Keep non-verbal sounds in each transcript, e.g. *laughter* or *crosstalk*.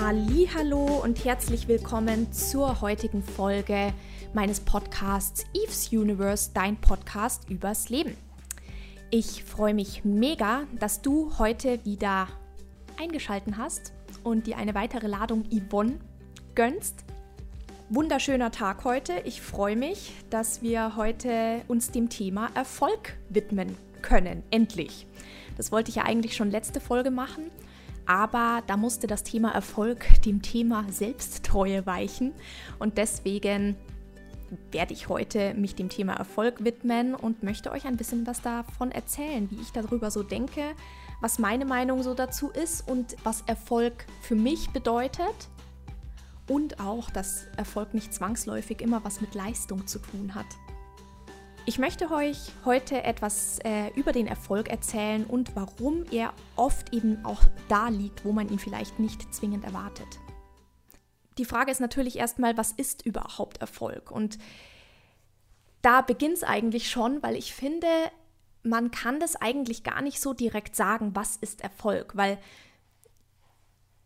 Hallo und herzlich willkommen zur heutigen Folge meines Podcasts Eve's Universe, dein Podcast übers Leben. Ich freue mich mega, dass du heute wieder eingeschalten hast und dir eine weitere Ladung Yvonne gönnst. Wunderschöner Tag heute. Ich freue mich, dass wir heute uns dem Thema Erfolg widmen können. Endlich. Das wollte ich ja eigentlich schon letzte Folge machen, aber da musste das Thema Erfolg dem Thema Selbsttreue weichen und deswegen werde ich heute mich dem Thema Erfolg widmen und möchte euch ein bisschen was davon erzählen, wie ich darüber so denke, was meine Meinung so dazu ist und was Erfolg für mich bedeutet und auch, dass Erfolg nicht zwangsläufig immer was mit Leistung zu tun hat. Ich möchte euch heute etwas äh, über den Erfolg erzählen und warum er oft eben auch da liegt, wo man ihn vielleicht nicht zwingend erwartet. Die Frage ist natürlich erstmal, was ist überhaupt Erfolg? Und da beginnt es eigentlich schon, weil ich finde, man kann das eigentlich gar nicht so direkt sagen, was ist Erfolg, weil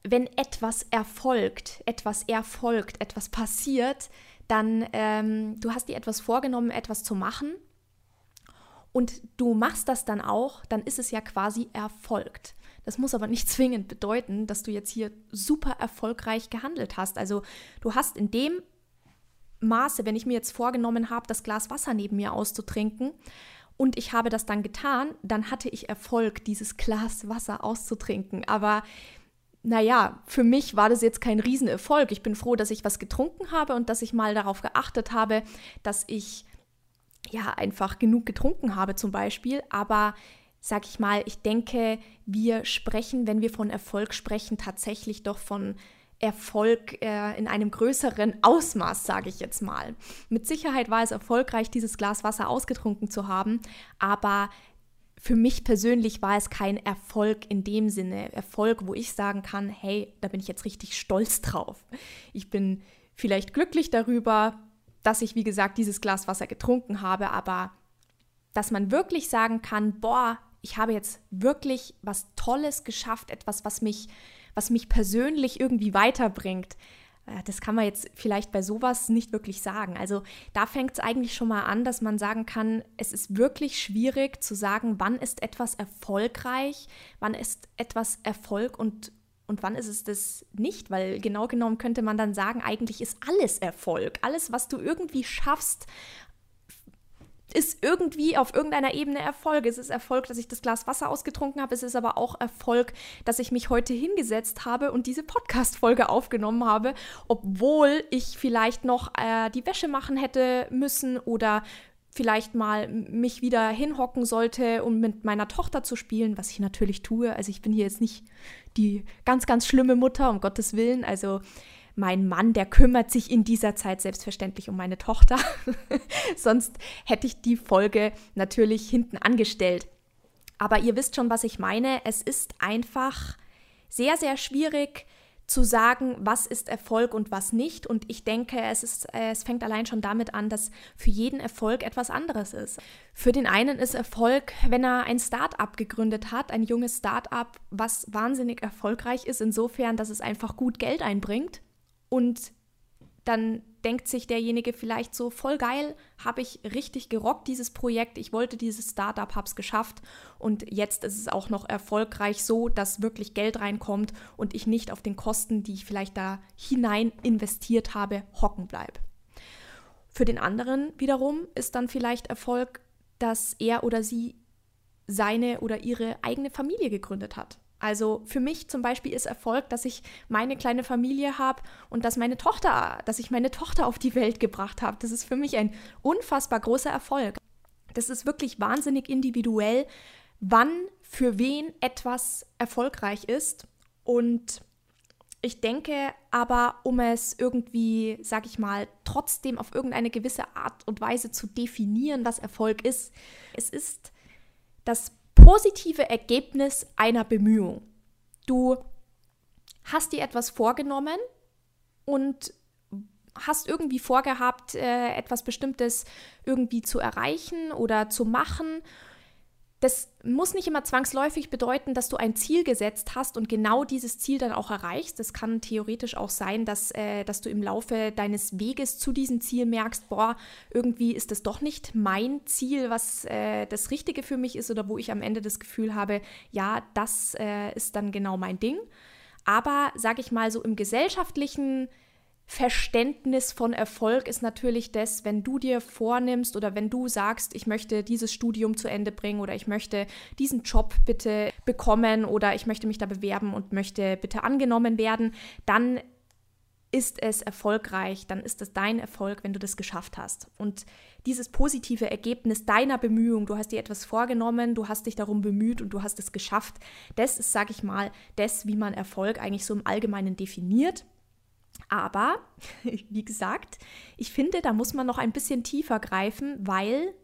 wenn etwas erfolgt, etwas erfolgt, etwas passiert, dann ähm, du hast dir etwas vorgenommen, etwas zu machen und du machst das dann auch, dann ist es ja quasi erfolgt. Das muss aber nicht *laughs* zwingend bedeuten, dass du jetzt hier super erfolgreich gehandelt hast. Also du hast in dem Maße, wenn ich mir jetzt vorgenommen habe, das Glas Wasser neben mir auszutrinken und ich habe das dann getan, dann hatte ich Erfolg, dieses Glas Wasser auszutrinken. Aber naja, für mich war das jetzt kein Riesenerfolg. Ich bin froh, dass ich was getrunken habe und dass ich mal darauf geachtet habe, dass ich ja einfach genug getrunken habe zum Beispiel. Aber sag ich mal, ich denke, wir sprechen, wenn wir von Erfolg sprechen, tatsächlich doch von Erfolg äh, in einem größeren Ausmaß, sage ich jetzt mal. Mit Sicherheit war es erfolgreich, dieses Glas Wasser ausgetrunken zu haben, aber für mich persönlich war es kein Erfolg in dem Sinne. Erfolg, wo ich sagen kann, hey, da bin ich jetzt richtig stolz drauf. Ich bin vielleicht glücklich darüber, dass ich, wie gesagt, dieses Glas Wasser getrunken habe, aber dass man wirklich sagen kann, boah, ich habe jetzt wirklich was Tolles geschafft, etwas, was mich, was mich persönlich irgendwie weiterbringt. Das kann man jetzt vielleicht bei sowas nicht wirklich sagen. Also da fängt es eigentlich schon mal an, dass man sagen kann, es ist wirklich schwierig zu sagen, wann ist etwas erfolgreich, wann ist etwas Erfolg und, und wann ist es das nicht. Weil genau genommen könnte man dann sagen, eigentlich ist alles Erfolg. Alles, was du irgendwie schaffst, ist irgendwie auf irgendeiner Ebene Erfolg. Es ist Erfolg, dass ich das Glas Wasser ausgetrunken habe. Es ist aber auch Erfolg, dass ich mich heute hingesetzt habe und diese Podcast-Folge aufgenommen habe, obwohl ich vielleicht noch äh, die Wäsche machen hätte müssen oder vielleicht mal mich wieder hinhocken sollte, um mit meiner Tochter zu spielen, was ich natürlich tue. Also ich bin hier jetzt nicht die ganz, ganz schlimme Mutter, um Gottes Willen. Also mein Mann, der kümmert sich in dieser Zeit selbstverständlich um meine Tochter. *laughs* Sonst hätte ich die Folge natürlich hinten angestellt. Aber ihr wisst schon, was ich meine. Es ist einfach sehr, sehr schwierig zu sagen, was ist Erfolg und was nicht. Und ich denke, es, ist, es fängt allein schon damit an, dass für jeden Erfolg etwas anderes ist. Für den einen ist Erfolg, wenn er ein Start-up gegründet hat, ein junges Start-up, was wahnsinnig erfolgreich ist, insofern, dass es einfach gut Geld einbringt. Und dann denkt sich derjenige vielleicht so, voll geil, habe ich richtig gerockt, dieses Projekt. Ich wollte dieses Startup, habe es geschafft. Und jetzt ist es auch noch erfolgreich so, dass wirklich Geld reinkommt und ich nicht auf den Kosten, die ich vielleicht da hinein investiert habe, hocken bleibe. Für den anderen wiederum ist dann vielleicht Erfolg, dass er oder sie seine oder ihre eigene Familie gegründet hat. Also für mich zum Beispiel ist Erfolg, dass ich meine kleine Familie habe und dass meine Tochter, dass ich meine Tochter auf die Welt gebracht habe. Das ist für mich ein unfassbar großer Erfolg. Das ist wirklich wahnsinnig individuell, wann für wen etwas erfolgreich ist. Und ich denke aber, um es irgendwie, sag ich mal, trotzdem auf irgendeine gewisse Art und Weise zu definieren, was Erfolg ist, es ist das positive Ergebnis einer Bemühung. Du hast dir etwas vorgenommen und hast irgendwie vorgehabt, äh, etwas Bestimmtes irgendwie zu erreichen oder zu machen. Das muss nicht immer zwangsläufig bedeuten, dass du ein Ziel gesetzt hast und genau dieses Ziel dann auch erreichst. Es kann theoretisch auch sein, dass, äh, dass du im Laufe deines Weges zu diesem Ziel merkst, boah, irgendwie ist das doch nicht mein Ziel, was äh, das Richtige für mich ist oder wo ich am Ende das Gefühl habe, ja, das äh, ist dann genau mein Ding. Aber sage ich mal so im gesellschaftlichen Verständnis von Erfolg ist natürlich das, wenn du dir vornimmst oder wenn du sagst, ich möchte dieses Studium zu Ende bringen oder ich möchte diesen Job bitte bekommen oder ich möchte mich da bewerben und möchte bitte angenommen werden, dann ist es erfolgreich, dann ist es dein Erfolg, wenn du das geschafft hast. Und dieses positive Ergebnis deiner Bemühung, du hast dir etwas vorgenommen, du hast dich darum bemüht und du hast es geschafft, das ist, sage ich mal, das, wie man Erfolg eigentlich so im Allgemeinen definiert. Aber, *laughs* wie gesagt, ich finde, da muss man noch ein bisschen tiefer greifen, weil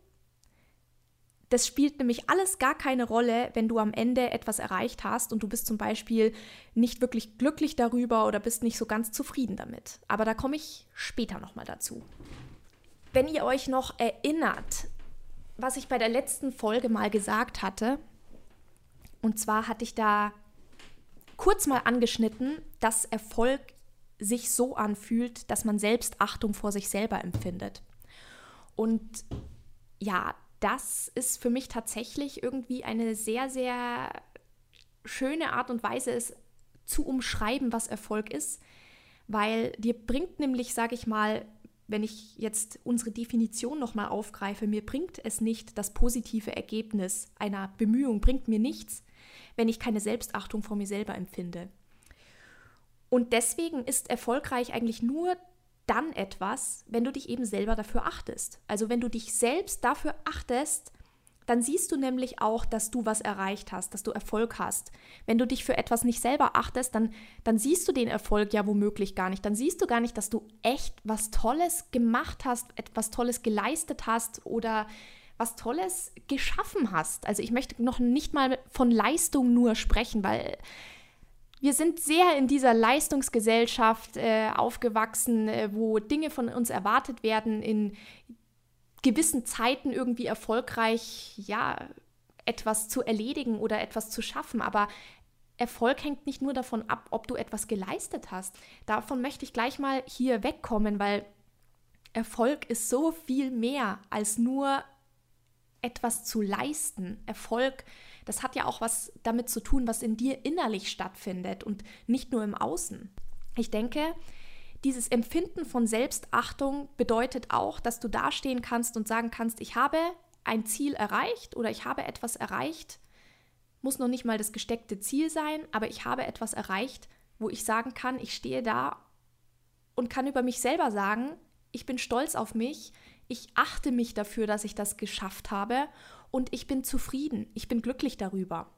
das spielt nämlich alles gar keine Rolle, wenn du am Ende etwas erreicht hast und du bist zum Beispiel nicht wirklich glücklich darüber oder bist nicht so ganz zufrieden damit. Aber da komme ich später nochmal dazu. Wenn ihr euch noch erinnert, was ich bei der letzten Folge mal gesagt hatte, und zwar hatte ich da kurz mal angeschnitten, dass Erfolg sich so anfühlt, dass man selbst Achtung vor sich selber empfindet. Und ja, das ist für mich tatsächlich irgendwie eine sehr, sehr schöne Art und Weise, es zu umschreiben, was Erfolg ist, weil dir bringt nämlich, sage ich mal, wenn ich jetzt unsere Definition nochmal aufgreife, mir bringt es nicht das positive Ergebnis einer Bemühung, bringt mir nichts, wenn ich keine Selbstachtung vor mir selber empfinde. Und deswegen ist erfolgreich eigentlich nur dann etwas, wenn du dich eben selber dafür achtest. Also wenn du dich selbst dafür achtest, dann siehst du nämlich auch, dass du was erreicht hast, dass du Erfolg hast. Wenn du dich für etwas nicht selber achtest, dann, dann siehst du den Erfolg ja womöglich gar nicht. Dann siehst du gar nicht, dass du echt was Tolles gemacht hast, etwas Tolles geleistet hast oder was Tolles geschaffen hast. Also ich möchte noch nicht mal von Leistung nur sprechen, weil wir sind sehr in dieser Leistungsgesellschaft äh, aufgewachsen, äh, wo Dinge von uns erwartet werden, in gewissen Zeiten irgendwie erfolgreich, ja, etwas zu erledigen oder etwas zu schaffen. Aber Erfolg hängt nicht nur davon ab, ob du etwas geleistet hast. Davon möchte ich gleich mal hier wegkommen, weil Erfolg ist so viel mehr als nur etwas zu leisten. Erfolg ist das hat ja auch was damit zu tun, was in dir innerlich stattfindet und nicht nur im Außen. Ich denke, dieses Empfinden von Selbstachtung bedeutet auch, dass du dastehen kannst und sagen kannst, ich habe ein Ziel erreicht oder ich habe etwas erreicht. Muss noch nicht mal das gesteckte Ziel sein, aber ich habe etwas erreicht, wo ich sagen kann, ich stehe da und kann über mich selber sagen, ich bin stolz auf mich, ich achte mich dafür, dass ich das geschafft habe und ich bin zufrieden, ich bin glücklich darüber.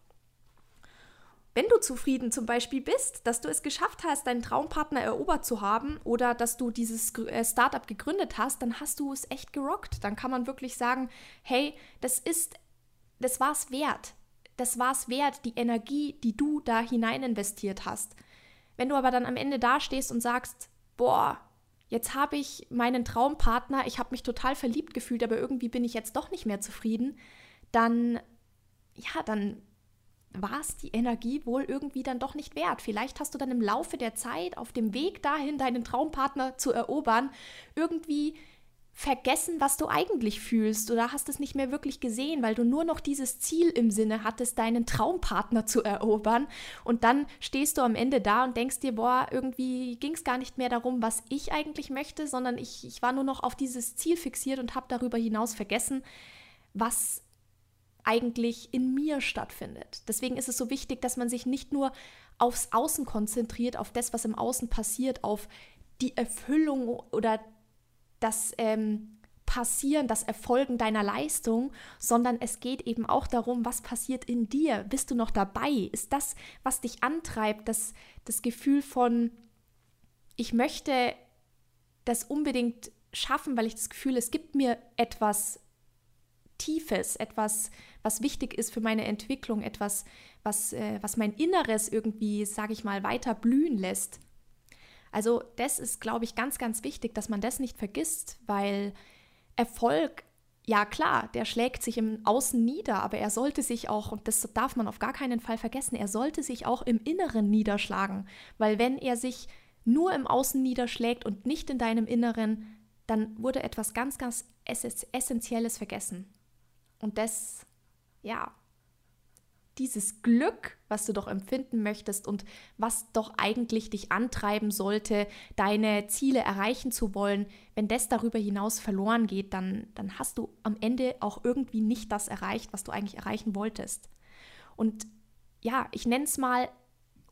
Wenn du zufrieden zum Beispiel bist, dass du es geschafft hast, deinen Traumpartner erobert zu haben oder dass du dieses äh, Startup gegründet hast, dann hast du es echt gerockt. Dann kann man wirklich sagen, hey, das ist, das war es wert. Das war es wert, die Energie, die du da hinein investiert hast. Wenn du aber dann am Ende dastehst und sagst, boah, jetzt habe ich meinen Traumpartner, ich habe mich total verliebt gefühlt, aber irgendwie bin ich jetzt doch nicht mehr zufrieden, dann, ja, dann war es die Energie wohl irgendwie dann doch nicht wert. Vielleicht hast du dann im Laufe der Zeit auf dem Weg dahin, deinen Traumpartner zu erobern, irgendwie vergessen, was du eigentlich fühlst oder hast es nicht mehr wirklich gesehen, weil du nur noch dieses Ziel im Sinne hattest, deinen Traumpartner zu erobern. Und dann stehst du am Ende da und denkst dir, boah, irgendwie ging es gar nicht mehr darum, was ich eigentlich möchte, sondern ich, ich war nur noch auf dieses Ziel fixiert und habe darüber hinaus vergessen, was eigentlich in mir stattfindet. Deswegen ist es so wichtig, dass man sich nicht nur aufs Außen konzentriert, auf das, was im Außen passiert, auf die Erfüllung oder das ähm, Passieren, das Erfolgen deiner Leistung, sondern es geht eben auch darum, was passiert in dir. Bist du noch dabei? Ist das, was dich antreibt, das, das Gefühl von, ich möchte das unbedingt schaffen, weil ich das Gefühl, es gibt mir etwas Tiefes, etwas, was wichtig ist für meine Entwicklung, etwas, was, äh, was mein Inneres irgendwie, sage ich mal, weiter blühen lässt. Also das ist, glaube ich, ganz, ganz wichtig, dass man das nicht vergisst, weil Erfolg ja klar, der schlägt sich im Außen nieder, aber er sollte sich auch, und das darf man auf gar keinen Fall vergessen, er sollte sich auch im Inneren niederschlagen, weil wenn er sich nur im Außen niederschlägt und nicht in deinem Inneren, dann wurde etwas ganz, ganz Essentielles vergessen. Und das, ja, dieses Glück, was du doch empfinden möchtest und was doch eigentlich dich antreiben sollte, deine Ziele erreichen zu wollen, wenn das darüber hinaus verloren geht, dann, dann hast du am Ende auch irgendwie nicht das erreicht, was du eigentlich erreichen wolltest. Und ja, ich nenne es mal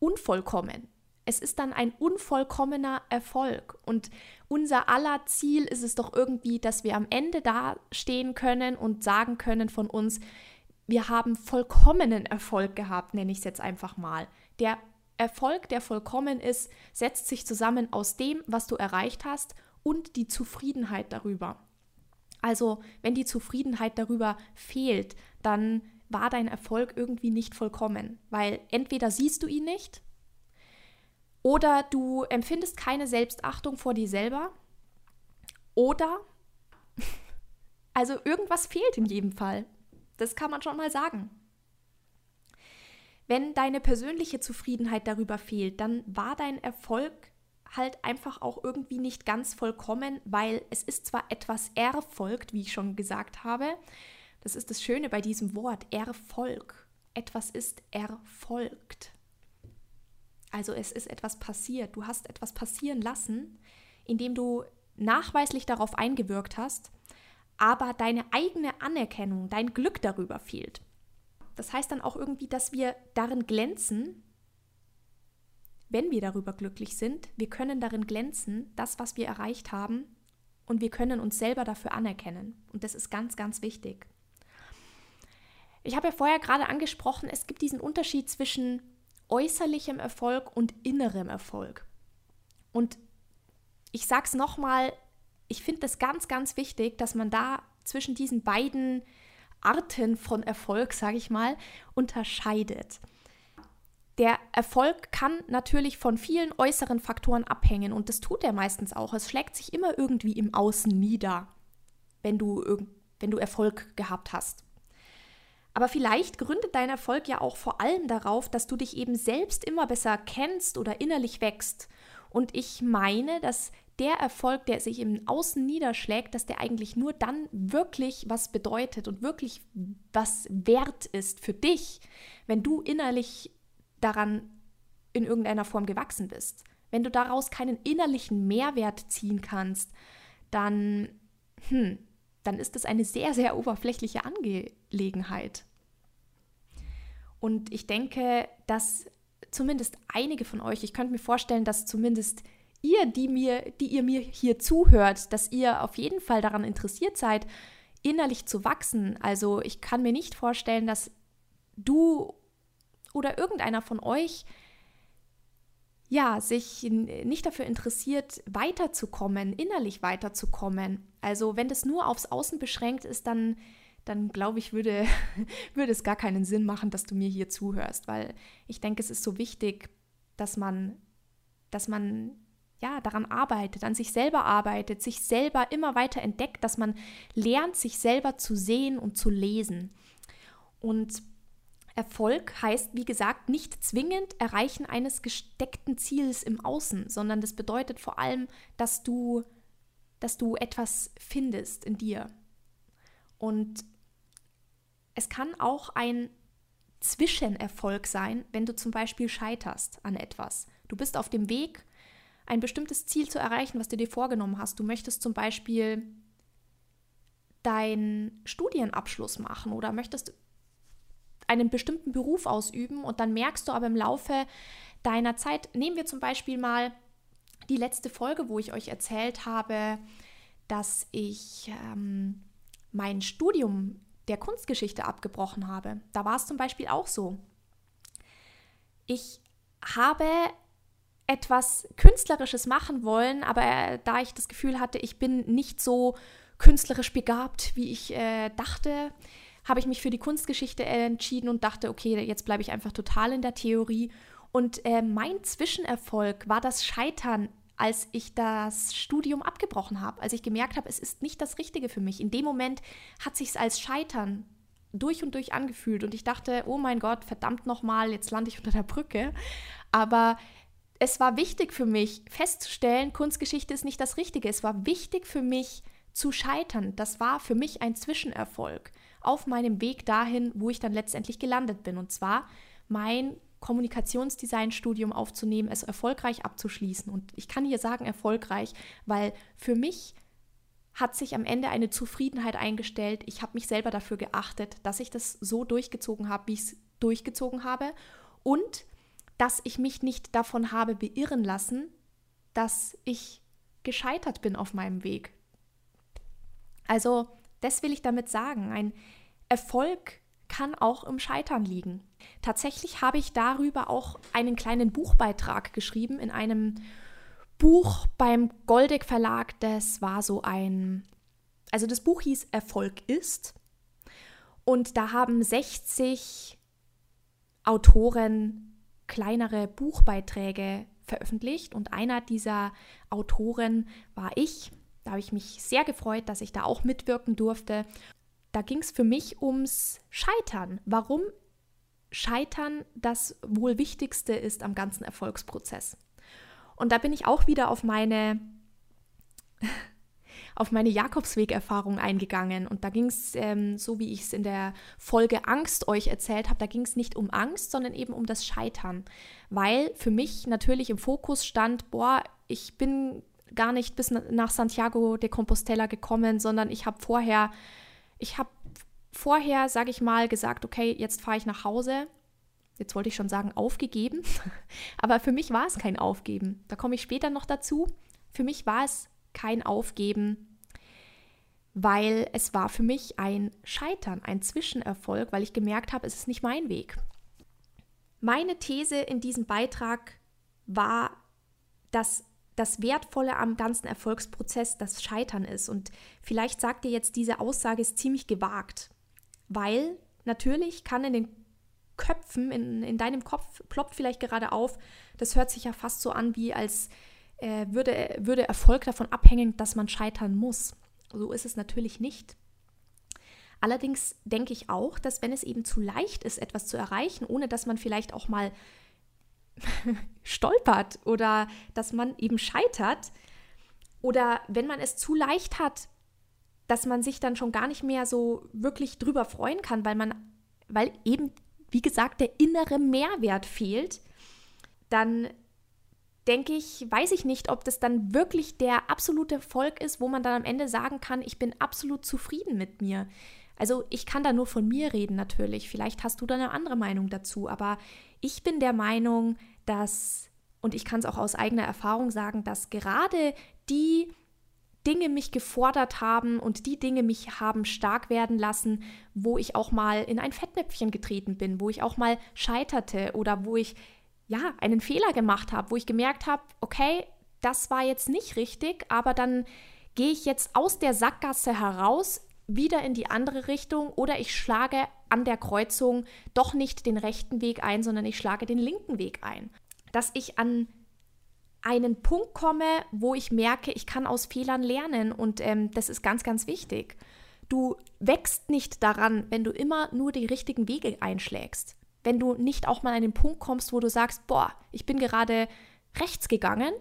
unvollkommen. Es ist dann ein unvollkommener Erfolg. Und unser aller Ziel ist es doch irgendwie, dass wir am Ende da stehen können und sagen können von uns, wir haben vollkommenen Erfolg gehabt, nenne ich es jetzt einfach mal. Der Erfolg, der vollkommen ist, setzt sich zusammen aus dem, was du erreicht hast und die Zufriedenheit darüber. Also, wenn die Zufriedenheit darüber fehlt, dann war dein Erfolg irgendwie nicht vollkommen, weil entweder siehst du ihn nicht oder du empfindest keine Selbstachtung vor dir selber oder *laughs* also irgendwas fehlt in jedem Fall. Das kann man schon mal sagen. Wenn deine persönliche Zufriedenheit darüber fehlt, dann war dein Erfolg halt einfach auch irgendwie nicht ganz vollkommen, weil es ist zwar etwas erfolgt, wie ich schon gesagt habe. Das ist das Schöne bei diesem Wort, Erfolg. Etwas ist erfolgt. Also es ist etwas passiert. Du hast etwas passieren lassen, indem du nachweislich darauf eingewirkt hast aber deine eigene Anerkennung, dein Glück darüber fehlt. Das heißt dann auch irgendwie, dass wir darin glänzen, wenn wir darüber glücklich sind, wir können darin glänzen, das, was wir erreicht haben, und wir können uns selber dafür anerkennen. Und das ist ganz, ganz wichtig. Ich habe ja vorher gerade angesprochen, es gibt diesen Unterschied zwischen äußerlichem Erfolg und innerem Erfolg. Und ich sage es nochmal, ich finde das ganz, ganz wichtig, dass man da zwischen diesen beiden Arten von Erfolg, sage ich mal, unterscheidet. Der Erfolg kann natürlich von vielen äußeren Faktoren abhängen und das tut er meistens auch. Es schlägt sich immer irgendwie im Außen nieder, wenn du, wenn du Erfolg gehabt hast. Aber vielleicht gründet dein Erfolg ja auch vor allem darauf, dass du dich eben selbst immer besser kennst oder innerlich wächst. Und ich meine, dass der Erfolg, der sich im Außen niederschlägt, dass der eigentlich nur dann wirklich was bedeutet und wirklich was wert ist für dich, wenn du innerlich daran in irgendeiner Form gewachsen bist. Wenn du daraus keinen innerlichen Mehrwert ziehen kannst, dann, hm, dann ist es eine sehr, sehr oberflächliche Angelegenheit. Und ich denke, dass zumindest einige von euch, ich könnte mir vorstellen, dass zumindest ihr, die mir, die ihr mir hier zuhört, dass ihr auf jeden Fall daran interessiert seid, innerlich zu wachsen. Also ich kann mir nicht vorstellen, dass du oder irgendeiner von euch ja, sich nicht dafür interessiert, weiterzukommen, innerlich weiterzukommen. Also wenn das nur aufs Außen beschränkt ist, dann, dann glaube ich, würde, *laughs* würde es gar keinen Sinn machen, dass du mir hier zuhörst, weil ich denke, es ist so wichtig, dass man, dass man ja, daran arbeitet, an sich selber arbeitet, sich selber immer weiter entdeckt, dass man lernt, sich selber zu sehen und zu lesen. Und Erfolg heißt, wie gesagt, nicht zwingend Erreichen eines gesteckten Ziels im Außen, sondern das bedeutet vor allem, dass du, dass du etwas findest in dir. Und es kann auch ein Zwischenerfolg sein, wenn du zum Beispiel scheiterst an etwas. Du bist auf dem Weg ein bestimmtes Ziel zu erreichen, was du dir vorgenommen hast. Du möchtest zum Beispiel deinen Studienabschluss machen oder möchtest einen bestimmten Beruf ausüben und dann merkst du aber im Laufe deiner Zeit, nehmen wir zum Beispiel mal die letzte Folge, wo ich euch erzählt habe, dass ich ähm, mein Studium der Kunstgeschichte abgebrochen habe. Da war es zum Beispiel auch so. Ich habe etwas Künstlerisches machen wollen, aber äh, da ich das Gefühl hatte, ich bin nicht so künstlerisch begabt, wie ich äh, dachte, habe ich mich für die Kunstgeschichte entschieden und dachte, okay, jetzt bleibe ich einfach total in der Theorie. Und äh, mein Zwischenerfolg war das Scheitern als ich das Studium abgebrochen habe, als ich gemerkt habe, es ist nicht das Richtige für mich. In dem Moment hat sich es als Scheitern durch und durch angefühlt und ich dachte, oh mein Gott, verdammt nochmal, jetzt lande ich unter der Brücke. Aber es war wichtig für mich festzustellen, Kunstgeschichte ist nicht das Richtige. Es war wichtig für mich zu scheitern. Das war für mich ein Zwischenerfolg auf meinem Weg dahin, wo ich dann letztendlich gelandet bin. Und zwar mein Kommunikationsdesign-Studium aufzunehmen, es erfolgreich abzuschließen. Und ich kann hier sagen erfolgreich, weil für mich hat sich am Ende eine Zufriedenheit eingestellt. Ich habe mich selber dafür geachtet, dass ich das so durchgezogen habe, wie ich es durchgezogen habe. Und dass ich mich nicht davon habe beirren lassen, dass ich gescheitert bin auf meinem Weg. Also, das will ich damit sagen. Ein Erfolg kann auch im Scheitern liegen. Tatsächlich habe ich darüber auch einen kleinen Buchbeitrag geschrieben in einem Buch beim Goldeck Verlag. Das war so ein, also das Buch hieß Erfolg ist. Und da haben 60 Autoren kleinere Buchbeiträge veröffentlicht. Und einer dieser Autoren war ich. Da habe ich mich sehr gefreut, dass ich da auch mitwirken durfte. Da ging es für mich ums Scheitern. Warum Scheitern das wohl Wichtigste ist am ganzen Erfolgsprozess. Und da bin ich auch wieder auf meine *laughs* auf meine Jakobsweg-Erfahrung eingegangen. Und da ging es, ähm, so wie ich es in der Folge Angst euch erzählt habe, da ging es nicht um Angst, sondern eben um das Scheitern. Weil für mich natürlich im Fokus stand, boah, ich bin gar nicht bis nach Santiago de Compostela gekommen, sondern ich habe vorher, ich habe vorher, sage ich mal, gesagt, okay, jetzt fahre ich nach Hause. Jetzt wollte ich schon sagen, aufgegeben. *laughs* Aber für mich war es kein Aufgeben. Da komme ich später noch dazu. Für mich war es kein Aufgeben, weil es war für mich ein Scheitern, ein Zwischenerfolg, weil ich gemerkt habe, es ist nicht mein Weg. Meine These in diesem Beitrag war, dass das Wertvolle am ganzen Erfolgsprozess das Scheitern ist. Und vielleicht sagt ihr jetzt, diese Aussage ist ziemlich gewagt, weil natürlich kann in den Köpfen, in, in deinem Kopf ploppt vielleicht gerade auf, das hört sich ja fast so an, wie als äh, würde, würde Erfolg davon abhängen, dass man scheitern muss. So ist es natürlich nicht. Allerdings denke ich auch, dass wenn es eben zu leicht ist, etwas zu erreichen, ohne dass man vielleicht auch mal *laughs* stolpert oder dass man eben scheitert, oder wenn man es zu leicht hat, dass man sich dann schon gar nicht mehr so wirklich drüber freuen kann, weil man, weil eben, wie gesagt, der innere Mehrwert fehlt, dann denke ich, weiß ich nicht, ob das dann wirklich der absolute Erfolg ist, wo man dann am Ende sagen kann, ich bin absolut zufrieden mit mir. Also ich kann da nur von mir reden natürlich. Vielleicht hast du da eine andere Meinung dazu, aber ich bin der Meinung, dass, und ich kann es auch aus eigener Erfahrung sagen, dass gerade die Dinge mich gefordert haben und die Dinge mich haben stark werden lassen, wo ich auch mal in ein Fettnäpfchen getreten bin, wo ich auch mal scheiterte oder wo ich ja, einen Fehler gemacht habe, wo ich gemerkt habe, okay, das war jetzt nicht richtig, aber dann gehe ich jetzt aus der Sackgasse heraus, wieder in die andere Richtung oder ich schlage an der Kreuzung doch nicht den rechten Weg ein, sondern ich schlage den linken Weg ein. Dass ich an einen Punkt komme, wo ich merke, ich kann aus Fehlern lernen und ähm, das ist ganz, ganz wichtig. Du wächst nicht daran, wenn du immer nur die richtigen Wege einschlägst wenn du nicht auch mal an den Punkt kommst, wo du sagst, boah, ich bin gerade rechts gegangen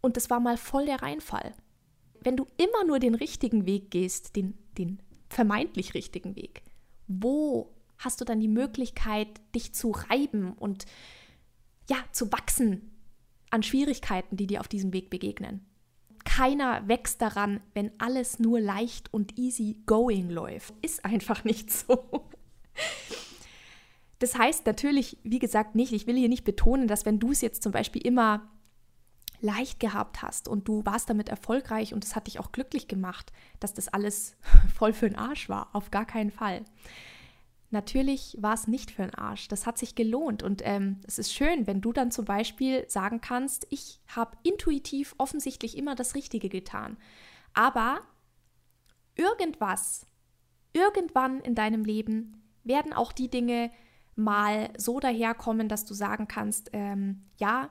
und das war mal voll der Reinfall. Wenn du immer nur den richtigen Weg gehst, den, den vermeintlich richtigen Weg, wo hast du dann die Möglichkeit, dich zu reiben und ja, zu wachsen an Schwierigkeiten, die dir auf diesem Weg begegnen? Keiner wächst daran, wenn alles nur leicht und easy going läuft. Ist einfach nicht so. Das heißt natürlich, wie gesagt, nicht, ich will hier nicht betonen, dass wenn du es jetzt zum Beispiel immer leicht gehabt hast und du warst damit erfolgreich und es hat dich auch glücklich gemacht, dass das alles *laughs* voll für den Arsch war. Auf gar keinen Fall. Natürlich war es nicht für den Arsch. Das hat sich gelohnt. Und ähm, es ist schön, wenn du dann zum Beispiel sagen kannst, ich habe intuitiv offensichtlich immer das Richtige getan. Aber irgendwas, irgendwann in deinem Leben werden auch die Dinge mal so daherkommen, dass du sagen kannst, ähm, ja,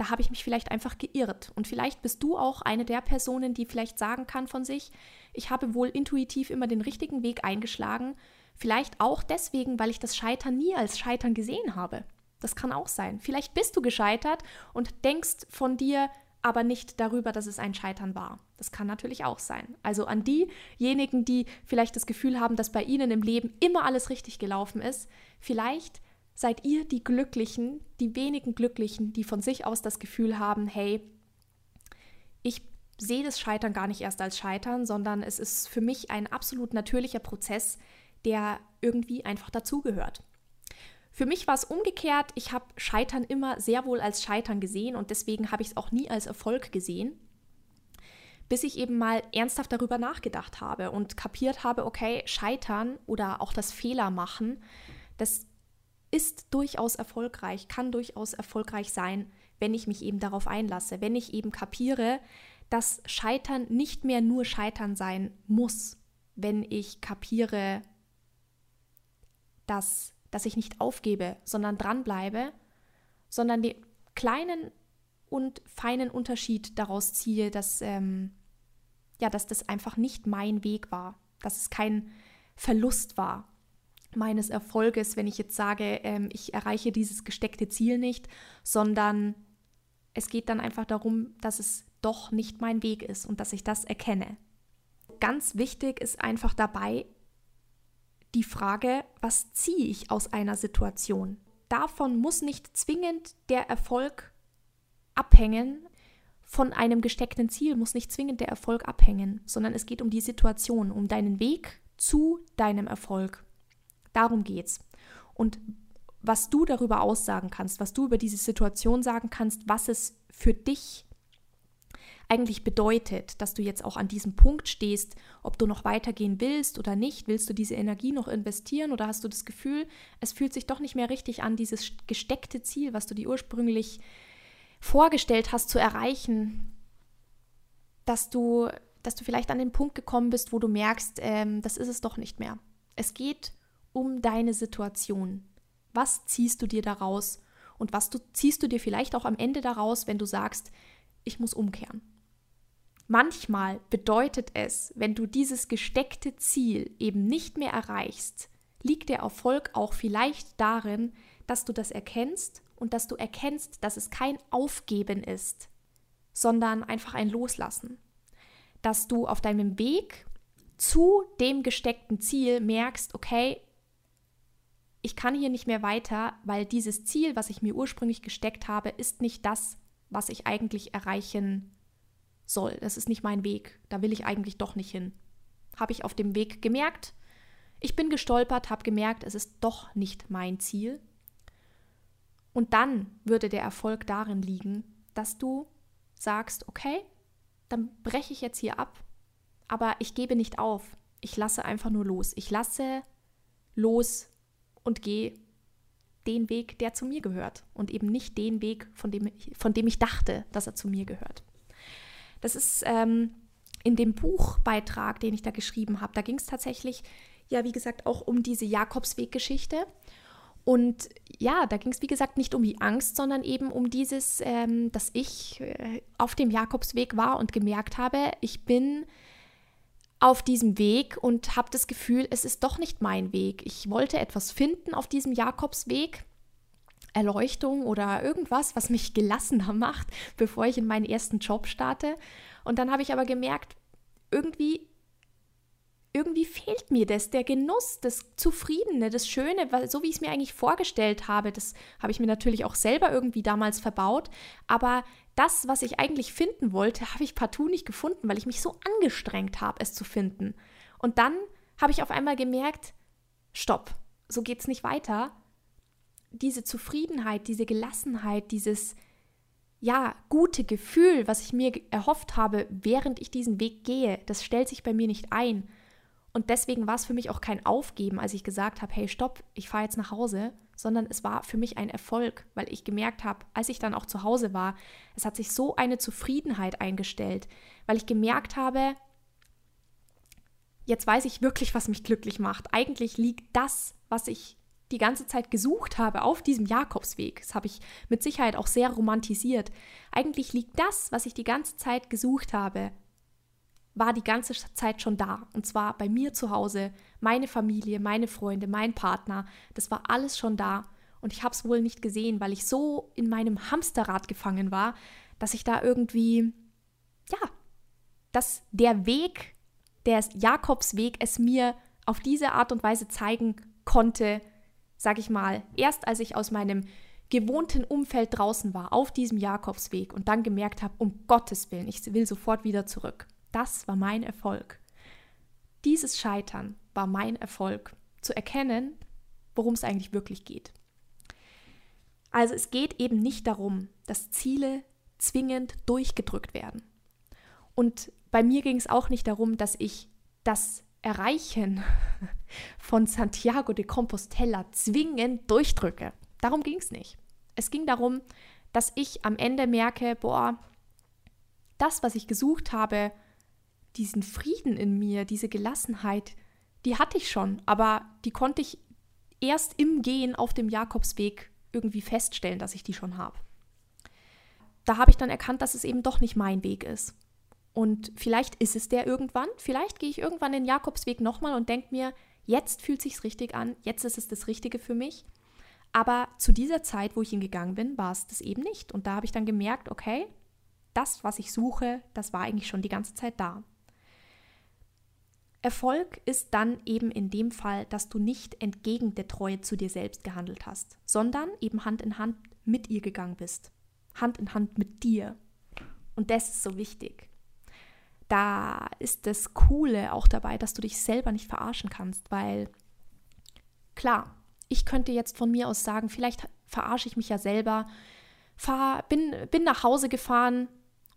da habe ich mich vielleicht einfach geirrt. Und vielleicht bist du auch eine der Personen, die vielleicht sagen kann von sich, ich habe wohl intuitiv immer den richtigen Weg eingeschlagen. Vielleicht auch deswegen, weil ich das Scheitern nie als Scheitern gesehen habe. Das kann auch sein. Vielleicht bist du gescheitert und denkst von dir, aber nicht darüber, dass es ein Scheitern war. Das kann natürlich auch sein. Also an diejenigen, die vielleicht das Gefühl haben, dass bei ihnen im Leben immer alles richtig gelaufen ist, vielleicht seid ihr die Glücklichen, die wenigen Glücklichen, die von sich aus das Gefühl haben, hey, ich sehe das Scheitern gar nicht erst als Scheitern, sondern es ist für mich ein absolut natürlicher Prozess, der irgendwie einfach dazugehört. Für mich war es umgekehrt. Ich habe Scheitern immer sehr wohl als Scheitern gesehen und deswegen habe ich es auch nie als Erfolg gesehen, bis ich eben mal ernsthaft darüber nachgedacht habe und kapiert habe, okay, Scheitern oder auch das Fehler machen, das ist durchaus erfolgreich, kann durchaus erfolgreich sein, wenn ich mich eben darauf einlasse, wenn ich eben kapiere, dass Scheitern nicht mehr nur Scheitern sein muss, wenn ich kapiere, dass, dass ich nicht aufgebe, sondern dranbleibe, sondern den kleinen und feinen Unterschied daraus ziehe, dass, ähm, ja, dass das einfach nicht mein Weg war, dass es kein Verlust war, meines Erfolges, wenn ich jetzt sage, ähm, ich erreiche dieses gesteckte Ziel nicht, sondern es geht dann einfach darum, dass es doch nicht mein Weg ist und dass ich das erkenne. Ganz wichtig ist einfach dabei die Frage, was ziehe ich aus einer Situation? Davon muss nicht zwingend der Erfolg abhängen, von einem gesteckten Ziel muss nicht zwingend der Erfolg abhängen, sondern es geht um die Situation, um deinen Weg zu deinem Erfolg. Darum geht's. Und was du darüber aussagen kannst, was du über diese Situation sagen kannst, was es für dich eigentlich bedeutet, dass du jetzt auch an diesem Punkt stehst, ob du noch weitergehen willst oder nicht, willst du diese Energie noch investieren oder hast du das Gefühl, es fühlt sich doch nicht mehr richtig an, dieses gesteckte Ziel, was du dir ursprünglich vorgestellt hast zu erreichen, dass du, dass du vielleicht an den Punkt gekommen bist, wo du merkst, ähm, das ist es doch nicht mehr. Es geht um deine Situation. Was ziehst du dir daraus und was du, ziehst du dir vielleicht auch am Ende daraus, wenn du sagst, ich muss umkehren. Manchmal bedeutet es, wenn du dieses gesteckte Ziel eben nicht mehr erreichst, liegt der Erfolg auch vielleicht darin, dass du das erkennst und dass du erkennst, dass es kein Aufgeben ist, sondern einfach ein Loslassen. Dass du auf deinem Weg zu dem gesteckten Ziel merkst, okay, ich kann hier nicht mehr weiter, weil dieses Ziel, was ich mir ursprünglich gesteckt habe, ist nicht das, was ich eigentlich erreichen soll. Das ist nicht mein Weg. Da will ich eigentlich doch nicht hin. Habe ich auf dem Weg gemerkt. Ich bin gestolpert, habe gemerkt, es ist doch nicht mein Ziel. Und dann würde der Erfolg darin liegen, dass du sagst, okay, dann breche ich jetzt hier ab, aber ich gebe nicht auf. Ich lasse einfach nur los. Ich lasse los und gehe den Weg, der zu mir gehört und eben nicht den Weg, von dem, von dem ich dachte, dass er zu mir gehört. Das ist ähm, in dem Buchbeitrag, den ich da geschrieben habe, da ging es tatsächlich, ja, wie gesagt, auch um diese Jakobsweg-Geschichte. Und ja, da ging es, wie gesagt, nicht um die Angst, sondern eben um dieses, ähm, dass ich äh, auf dem Jakobsweg war und gemerkt habe, ich bin auf diesem Weg und habe das Gefühl, es ist doch nicht mein Weg. Ich wollte etwas finden auf diesem Jakobsweg, Erleuchtung oder irgendwas, was mich *laughs* gelassener macht, bevor ich in meinen ersten Job starte. Und dann habe ich aber gemerkt, irgendwie irgendwie fehlt mir das, der Genuss, das Zufriedene, das Schöne, so wie ich es mir eigentlich vorgestellt habe. Das habe ich mir natürlich auch selber irgendwie damals verbaut. Aber das, was ich eigentlich finden wollte, habe ich partout nicht gefunden, weil ich mich so angestrengt habe, es zu finden. Und dann habe ich auf einmal gemerkt, stopp, so geht es nicht weiter. Diese Zufriedenheit, diese Gelassenheit, dieses ja, gute Gefühl, was ich mir erhofft habe, während ich diesen Weg gehe, das stellt sich bei mir nicht ein. Und deswegen war es für mich auch kein Aufgeben, als ich gesagt habe, hey, stopp, ich fahre jetzt nach Hause, sondern es war für mich ein Erfolg, weil ich gemerkt habe, als ich dann auch zu Hause war, es hat sich so eine Zufriedenheit eingestellt, weil ich gemerkt habe, jetzt weiß ich wirklich, was mich glücklich macht. Eigentlich liegt das, was ich die ganze Zeit gesucht habe auf diesem Jakobsweg, das habe ich mit Sicherheit auch sehr romantisiert, eigentlich liegt das, was ich die ganze Zeit gesucht habe, war die ganze Zeit schon da. Und zwar bei mir zu Hause, meine Familie, meine Freunde, mein Partner, das war alles schon da. Und ich habe es wohl nicht gesehen, weil ich so in meinem Hamsterrad gefangen war, dass ich da irgendwie, ja, dass der Weg, der Jakobsweg es mir auf diese Art und Weise zeigen konnte, sag ich mal, erst als ich aus meinem gewohnten Umfeld draußen war, auf diesem Jakobsweg und dann gemerkt habe, um Gottes Willen, ich will sofort wieder zurück. Das war mein Erfolg. Dieses Scheitern war mein Erfolg, zu erkennen, worum es eigentlich wirklich geht. Also es geht eben nicht darum, dass Ziele zwingend durchgedrückt werden. Und bei mir ging es auch nicht darum, dass ich das Erreichen *laughs* von Santiago de Compostela zwingend durchdrücke. Darum ging es nicht. Es ging darum, dass ich am Ende merke, boah, das, was ich gesucht habe, diesen Frieden in mir, diese Gelassenheit, die hatte ich schon, aber die konnte ich erst im Gehen auf dem Jakobsweg irgendwie feststellen, dass ich die schon habe. Da habe ich dann erkannt, dass es eben doch nicht mein Weg ist. Und vielleicht ist es der irgendwann, vielleicht gehe ich irgendwann den Jakobsweg nochmal und denke mir, jetzt fühlt sich's richtig an, jetzt ist es das Richtige für mich. Aber zu dieser Zeit, wo ich ihn gegangen bin, war es das eben nicht. Und da habe ich dann gemerkt, okay, das, was ich suche, das war eigentlich schon die ganze Zeit da. Erfolg ist dann eben in dem Fall, dass du nicht entgegen der Treue zu dir selbst gehandelt hast, sondern eben Hand in Hand mit ihr gegangen bist. Hand in Hand mit dir. Und das ist so wichtig. Da ist das Coole auch dabei, dass du dich selber nicht verarschen kannst, weil klar, ich könnte jetzt von mir aus sagen, vielleicht verarsche ich mich ja selber, fahr, bin, bin nach Hause gefahren,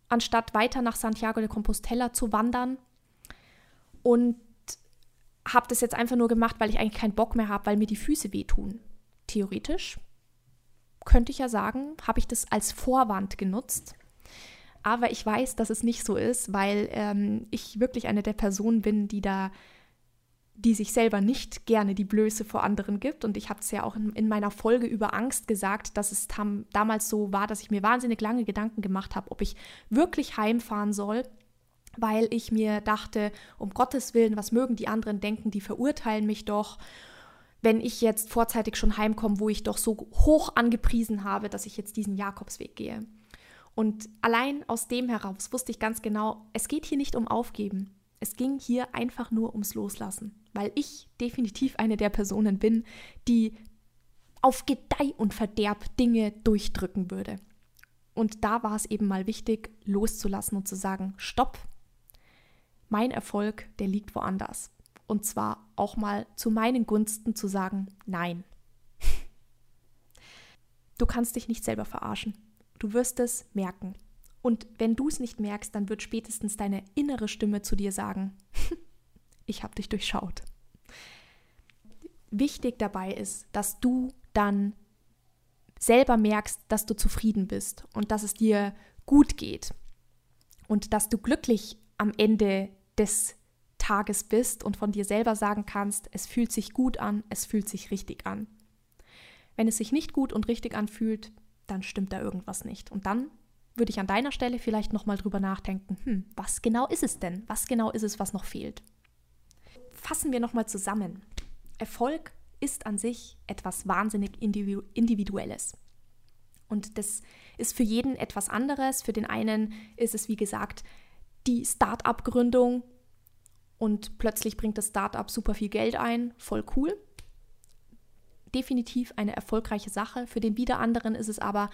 anstatt weiter nach Santiago de Compostela zu wandern und habe das jetzt einfach nur gemacht, weil ich eigentlich keinen Bock mehr habe, weil mir die Füße wehtun. Theoretisch könnte ich ja sagen, habe ich das als Vorwand genutzt. Aber ich weiß, dass es nicht so ist, weil ähm, ich wirklich eine der Personen bin, die da, die sich selber nicht gerne die Blöße vor anderen gibt. Und ich habe es ja auch in, in, meiner Folge über Angst gesagt, dass es tam, damals so war, dass ich mir wahnsinnig lange Gedanken gemacht habe, ob ich wirklich heimfahren soll weil ich mir dachte, um Gottes Willen, was mögen die anderen denken, die verurteilen mich doch, wenn ich jetzt vorzeitig schon heimkomme, wo ich doch so hoch angepriesen habe, dass ich jetzt diesen Jakobsweg gehe. Und allein aus dem heraus wusste ich ganz genau, es geht hier nicht um Aufgeben. Es ging hier einfach nur ums Loslassen, weil ich definitiv eine der Personen bin, die auf Gedeih und Verderb Dinge durchdrücken würde. Und da war es eben mal wichtig, loszulassen und zu sagen, stopp, mein Erfolg, der liegt woanders. Und zwar auch mal zu meinen Gunsten zu sagen, nein. *laughs* Du kannst dich nicht selber verarschen. Du wirst es merken. Und wenn du es nicht merkst, dann wird spätestens deine innere Stimme zu dir sagen, *laughs* ich habe dich durchschaut. Wichtig dabei ist, dass du dann selber merkst, dass du zufrieden bist und dass es dir gut geht und dass du glücklich am Ende des Tages bist und von dir selber sagen kannst, es fühlt sich gut an, es fühlt sich richtig an. Wenn es sich nicht gut und richtig anfühlt, dann stimmt da irgendwas nicht. Und dann würde ich an deiner Stelle vielleicht nochmal drüber nachdenken, hm, was genau ist es denn? Was genau ist es, was noch fehlt? Fassen wir nochmal zusammen. Erfolg ist an sich etwas wahnsinnig Individuelles. Und das ist für jeden etwas anderes. Für den einen ist es, wie gesagt, die Start-up-Gründung und plötzlich bringt das Start-up super viel Geld ein, voll cool. Definitiv eine erfolgreiche Sache. Für den wieder anderen ist es aber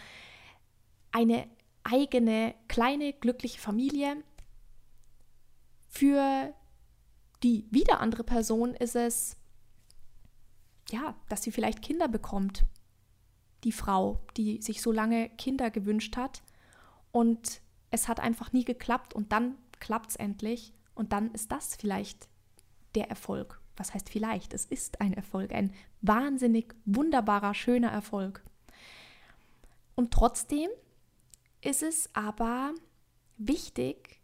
eine eigene kleine glückliche Familie. Für die wieder andere Person ist es ja, dass sie vielleicht Kinder bekommt. Die Frau, die sich so lange Kinder gewünscht hat und es hat einfach nie geklappt und dann klappt es endlich und dann ist das vielleicht der Erfolg. Was heißt vielleicht? Es ist ein Erfolg, ein wahnsinnig wunderbarer, schöner Erfolg. Und trotzdem ist es aber wichtig,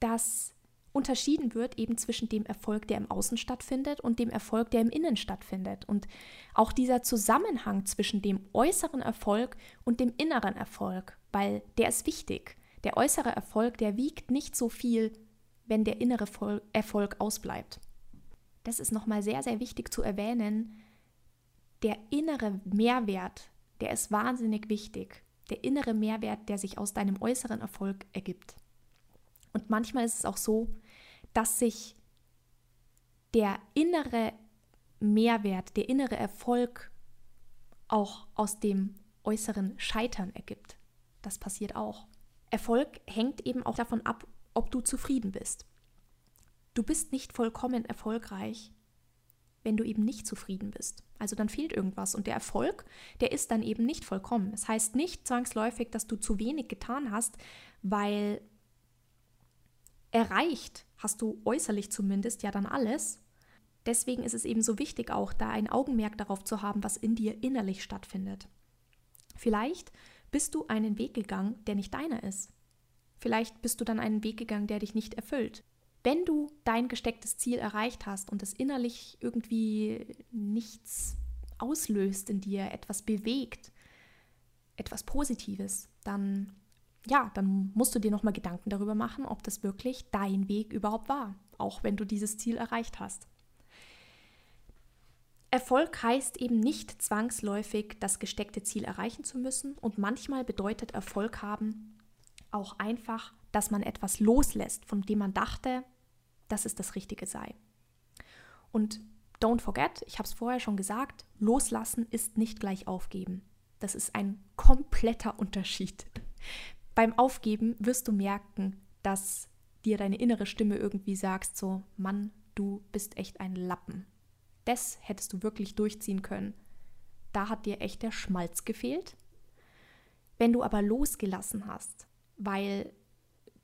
dass unterschieden wird eben zwischen dem Erfolg, der im Außen stattfindet und dem Erfolg, der im Innen stattfindet. Und auch dieser Zusammenhang zwischen dem äußeren Erfolg und dem inneren Erfolg, weil der ist wichtig. Der äußere Erfolg, der wiegt nicht so viel, wenn der innere Erfolg ausbleibt. Das ist nochmal sehr, sehr wichtig zu erwähnen. Der innere Mehrwert, der ist wahnsinnig wichtig. Der innere Mehrwert, der sich aus deinem äußeren Erfolg ergibt. Und manchmal ist es auch so, dass sich der innere Mehrwert, der innere Erfolg auch aus dem äußeren Scheitern ergibt. Das passiert auch. Erfolg hängt eben auch davon ab, ob du zufrieden bist. Du bist nicht vollkommen erfolgreich, wenn du eben nicht zufrieden bist. Also dann fehlt irgendwas und der Erfolg, der ist dann eben nicht vollkommen. Das heißt nicht zwangsläufig, dass du zu wenig getan hast, weil erreicht hast du äußerlich zumindest ja dann alles. Deswegen ist es eben so wichtig auch, da ein Augenmerk darauf zu haben, was in dir innerlich stattfindet. Vielleicht bist du einen Weg gegangen, der nicht deiner ist. Vielleicht bist du dann einen Weg gegangen, der dich nicht erfüllt. Wenn du dein gestecktes Ziel erreicht hast und es innerlich irgendwie nichts auslöst in dir, etwas bewegt, etwas Positives, dann ja, dann musst du dir nochmal Gedanken darüber machen, ob das wirklich dein Weg überhaupt war, auch wenn du dieses Ziel erreicht hast. Erfolg heißt eben nicht zwangsläufig, das gesteckte Ziel erreichen zu müssen und manchmal bedeutet Erfolg haben auch einfach, dass man etwas loslässt, von dem man dachte, dass es das Richtige sei. Und don't forget, ich habe es vorher schon gesagt, loslassen ist nicht gleich aufgeben. Das ist ein kompletter Unterschied beim Aufgeben wirst du merken, dass dir deine innere Stimme irgendwie sagt, so, Mann, du bist echt ein Lappen. Das hättest du wirklich durchziehen können. Da hat dir echt der Schmalz gefehlt. Wenn du aber losgelassen hast, weil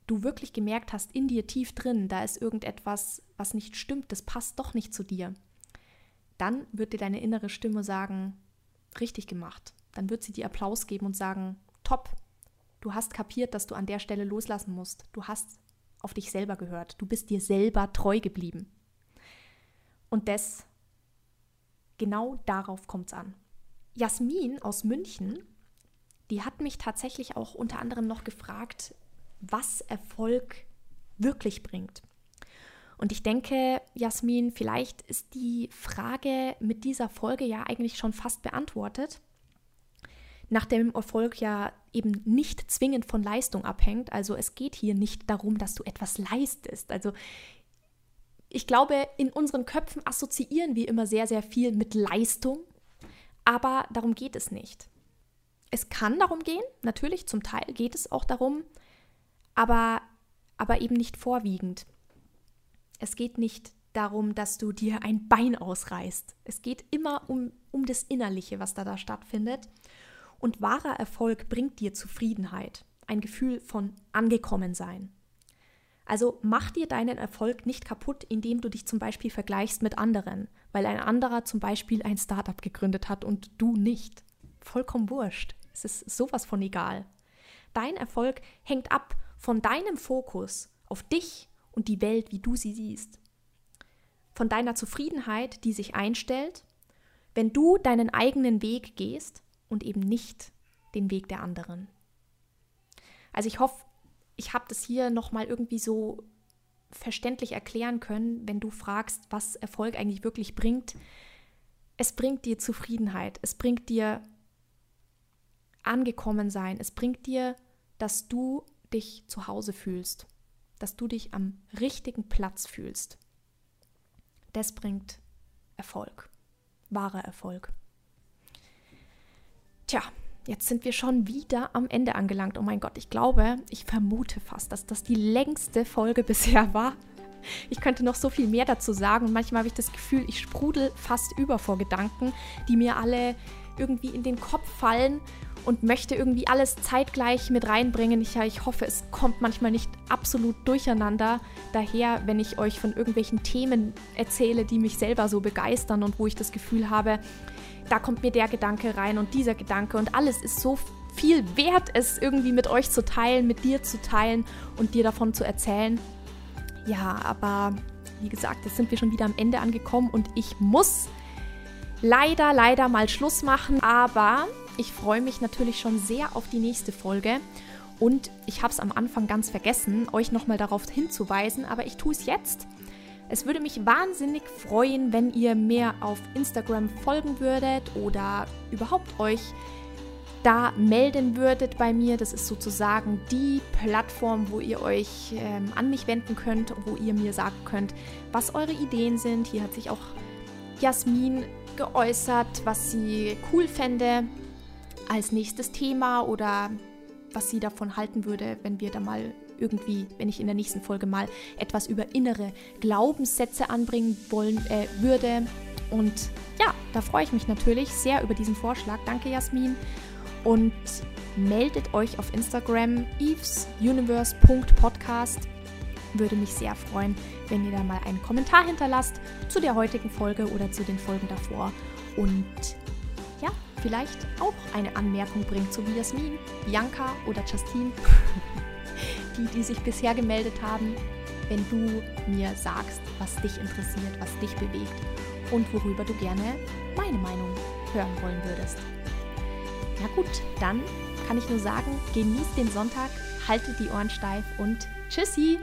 du wirklich gemerkt hast, in dir tief drin, da ist irgendetwas, was nicht stimmt, das passt doch nicht zu dir, dann wird dir deine innere Stimme sagen, richtig gemacht. Dann wird sie dir Applaus geben und sagen, top, Du hast kapiert, dass du an der Stelle loslassen musst. Du hast auf dich selber gehört. Du bist dir selber treu geblieben. Und das, genau darauf kommt es an. Jasmin aus München, die hat mich tatsächlich auch unter anderem noch gefragt, was Erfolg wirklich bringt. Und ich denke, Jasmin, vielleicht ist die Frage mit dieser Folge ja eigentlich schon fast beantwortet nachdem Erfolg ja eben nicht zwingend von Leistung abhängt. Also es geht hier nicht darum, dass du etwas leistest. Also ich glaube, in unseren Köpfen assoziieren wir immer sehr, sehr viel mit Leistung, aber darum geht es nicht. Es kann darum gehen, natürlich, zum Teil geht es auch darum, aber, aber eben nicht vorwiegend. Es geht nicht darum, dass du dir ein Bein ausreißt. Es geht immer um, um das Innerliche, was da, da stattfindet. Und wahrer Erfolg bringt dir Zufriedenheit, ein Gefühl von Angekommensein. Also mach dir deinen Erfolg nicht kaputt, indem du dich zum Beispiel vergleichst mit anderen, weil ein anderer zum Beispiel ein Startup gegründet hat und du nicht. Vollkommen wurscht. Es ist sowas von egal. Dein Erfolg hängt ab von deinem Fokus auf dich und die Welt, wie du sie siehst. Von deiner Zufriedenheit, die sich einstellt, wenn du deinen eigenen Weg gehst und eben nicht den Weg der anderen. Also ich hoffe, ich habe das hier nochmal irgendwie so verständlich erklären können, wenn du fragst, was Erfolg eigentlich wirklich bringt. Es bringt dir Zufriedenheit, es bringt dir angekommen sein, es bringt dir, dass du dich zu Hause fühlst, dass du dich am richtigen Platz fühlst. Das bringt Erfolg, wahrer Erfolg. Tja, jetzt sind wir schon wieder am Ende angelangt. Oh mein Gott, ich glaube, ich vermute fast, dass das die längste Folge *laughs* bisher war. Ich könnte noch so viel mehr dazu sagen manchmal habe ich das Gefühl, ich sprudel fast über vor Gedanken, die mir alle irgendwie in den Kopf fallen und möchte irgendwie alles zeitgleich mit reinbringen. Ich, ich hoffe, es kommt manchmal nicht absolut durcheinander daher, wenn ich euch von irgendwelchen Themen erzähle, die mich selber so begeistern und wo ich das Gefühl habe, da kommt mir der Gedanke rein und dieser Gedanke und alles ist so viel wert, es irgendwie mit euch zu teilen, mit dir zu teilen und dir davon zu erzählen. Ja, aber wie gesagt, jetzt sind wir schon wieder am Ende angekommen und ich muss leider, leider mal Schluss machen. Aber ich freue mich natürlich schon sehr auf die nächste Folge. Und ich habe es am Anfang ganz vergessen, euch nochmal darauf hinzuweisen, aber ich tue es jetzt. Es würde mich wahnsinnig freuen, wenn ihr mir auf Instagram folgen würdet oder überhaupt euch da melden würdet bei mir. Das ist sozusagen die Plattform, wo ihr euch ähm, an mich wenden könnt, wo ihr mir sagen könnt, was eure Ideen sind. Hier hat sich auch Jasmin geäußert, was sie cool fände als nächstes Thema oder was sie davon halten würde, wenn wir da mal irgendwie, wenn ich in der nächsten Folge mal etwas über innere Glaubenssätze anbringen wollen äh, würde. Und ja, da freue ich mich natürlich sehr über diesen Vorschlag. Danke, Jasmin. Und meldet euch auf Instagram evesuniverse.podcast. Würde mich sehr freuen, wenn ihr da mal einen Kommentar hinterlasst zu der heutigen Folge oder zu den Folgen davor. Und ja, vielleicht auch eine Anmerkung bringt, so wie Jasmin, Bianca oder Justine, *laughs* die, die sich bisher gemeldet haben, wenn du mir sagst, was dich interessiert, was dich bewegt und worüber du gerne meine Meinung hören wollen würdest. Ja gut, dann kann ich nur sagen, genieß den Sonntag, halte die Ohren steif und tschüssi!